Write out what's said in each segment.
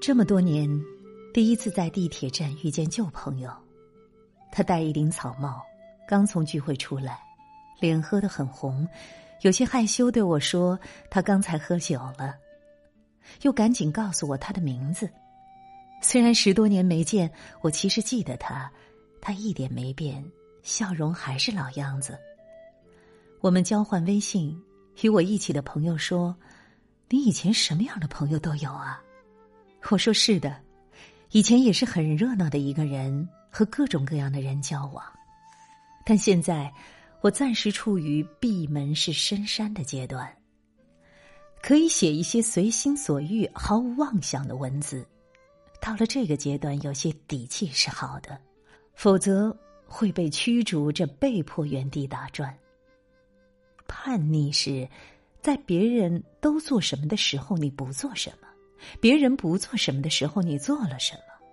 这么多年，第一次在地铁站遇见旧朋友，他戴一顶草帽，刚从聚会出来，脸喝得很红，有些害羞对我说：“他刚才喝酒了。”又赶紧告诉我他的名字。虽然十多年没见，我其实记得他，他一点没变，笑容还是老样子。我们交换微信，与我一起的朋友说：“你以前什么样的朋友都有啊？”我说：“是的，以前也是很热闹的一个人，和各种各样的人交往。但现在，我暂时处于闭门是深山的阶段，可以写一些随心所欲、毫无妄想的文字。到了这个阶段，有些底气是好的，否则会被驱逐着，被迫原地打转。叛逆是，在别人都做什么的时候，你不做什么。”别人不做什么的时候，你做了什么？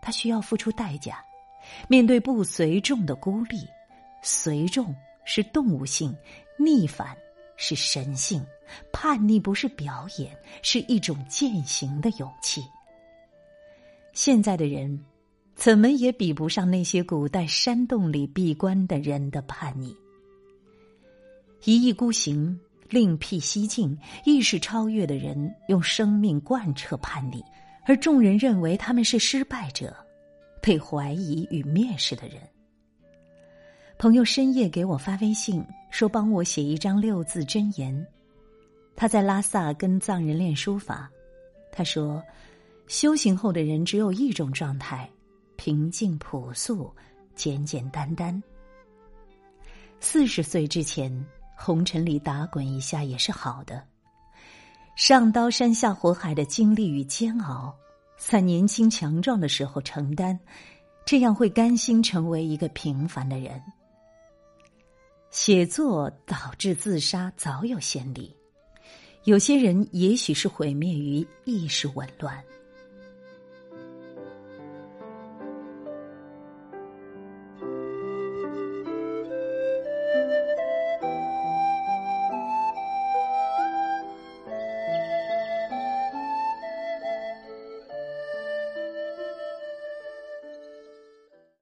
他需要付出代价。面对不随众的孤立，随众是动物性，逆反是神性。叛逆不是表演，是一种践行的勇气。现在的人，怎么也比不上那些古代山洞里闭关的人的叛逆。一意孤行。另辟蹊径、意识超越的人，用生命贯彻叛逆，而众人认为他们是失败者，被怀疑与蔑视的人。朋友深夜给我发微信说，帮我写一张六字真言。他在拉萨跟藏人练书法。他说，修行后的人只有一种状态：平静、朴素、简简单单。四十岁之前。红尘里打滚一下也是好的，上刀山下火海的经历与煎熬，在年轻强壮的时候承担，这样会甘心成为一个平凡的人。写作导致自杀早有先例，有些人也许是毁灭于意识紊乱。